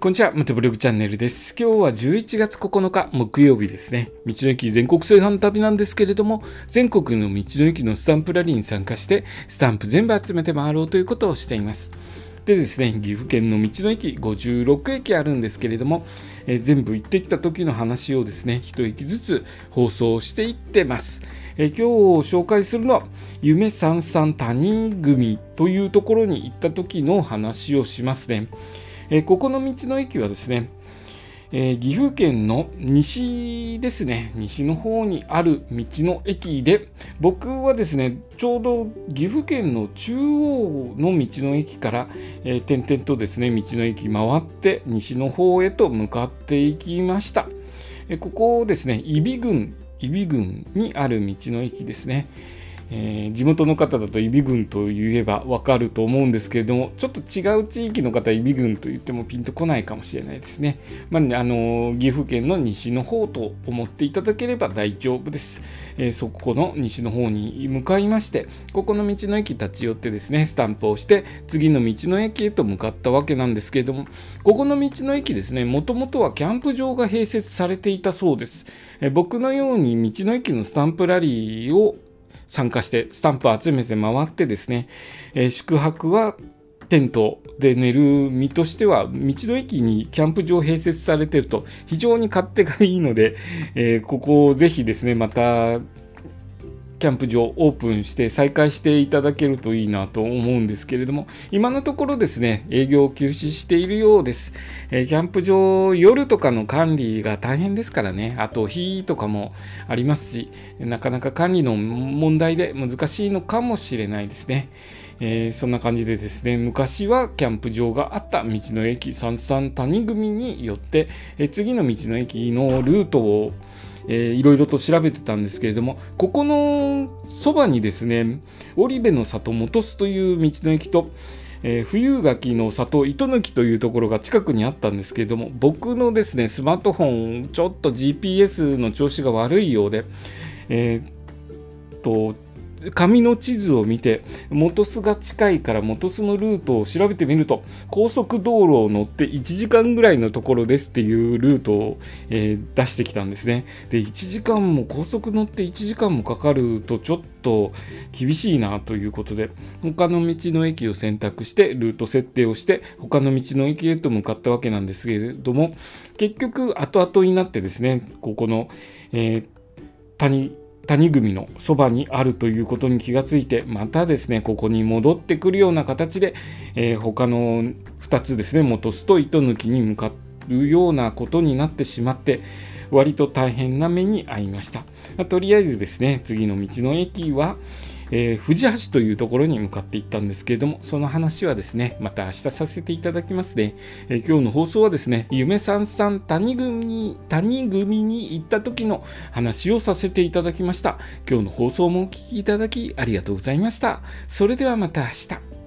こんにちは、ムトブログチャンネルです。今日は11月9日木曜日ですね。道の駅全国制覇の旅なんですけれども、全国の道の駅のスタンプラリーに参加して、スタンプ全部集めて回ろうということをしています。でですね、岐阜県の道の駅56駅あるんですけれども、えー、全部行ってきた時の話をですね、一駅ずつ放送していってます。えー、今日紹介するのは、夢三三谷組というところに行った時の話をしますね。えここの道の駅はですね、え、岐阜県の西ですね、西の方にある道の駅で、僕はですね、ちょうど岐阜県の中央の道の駅から、えー、点々とですね、道の駅回って西の方へと向かっていきました。えー、ここですね、揖斐郡、揖斐郡にある道の駅ですね。えー、地元の方だと揖斐郡と言えばわかると思うんですけれどもちょっと違う地域の方揖斐郡と言ってもピンとこないかもしれないですね、まあ、ねあの岐阜県の西の方と思っていただければ大丈夫です、えー、そこの西の方に向かいましてここの道の駅立ち寄ってですねスタンプをして次の道の駅へと向かったわけなんですけれどもここの道の駅ですねもともとはキャンプ場が併設されていたそうです、え、僕のように道の駅のスタンプラリーを参加してスタンプ集めて回ってですね、えー、宿泊はテントで寝る身としては道の駅にキャンプ場併設されてると非常に勝手がいいので、えー、ここをぜひですねまたキャンプ場オープンして再開していただけるといいなと思うんですけれども今のところですね営業を休止しているようです、え、キャンプ場夜とかの管理が大変ですからね。あと火とかもありますしなかなか管理の問題で難しいのかもしれないですね。えー、そんな感じでですね昔はキャンプ場があった道の駅三々谷組によって、えー、次の道の駅のルートをえー、いろいろと調べてたんですけれどもここのそばにですね織部の里本栖という道の駅とえー、冬柿の里糸抜きというところが近くにあったんですけれども僕のですねスマートフォンちょっと GPS の調子が悪いようでえー、っと紙の地図を見て元栖が近いから元栖のルートを調べてみると高速道路を乗って1時間ぐらいのところですっていうルートを、えー、出してきたんですね。で1時間も高速乗って1時間もかかるとちょっと厳しいなということで他の道の駅を選択してルート設定をして他の道の駅へと向かったわけなんですけれども結局後々になってですねここの、えー、谷谷組のそばにあるということに気がついてまたですねここに戻ってくるような形で、えー、他の2つですね元巣と糸抜きに向かうようなことになってしまって割と大変な目に遭いました、ま、とりあえずですね次の道の駅は、えー、藤橋というところに向かっていったんですけれども、その話はですね、また明日させていただきますね。えー、今日の放送はですね、夢さんさん谷組に、谷組に行った時の話をさせていただきました。今日の放送もお聴きいただきありがとうございました。それではまた明日。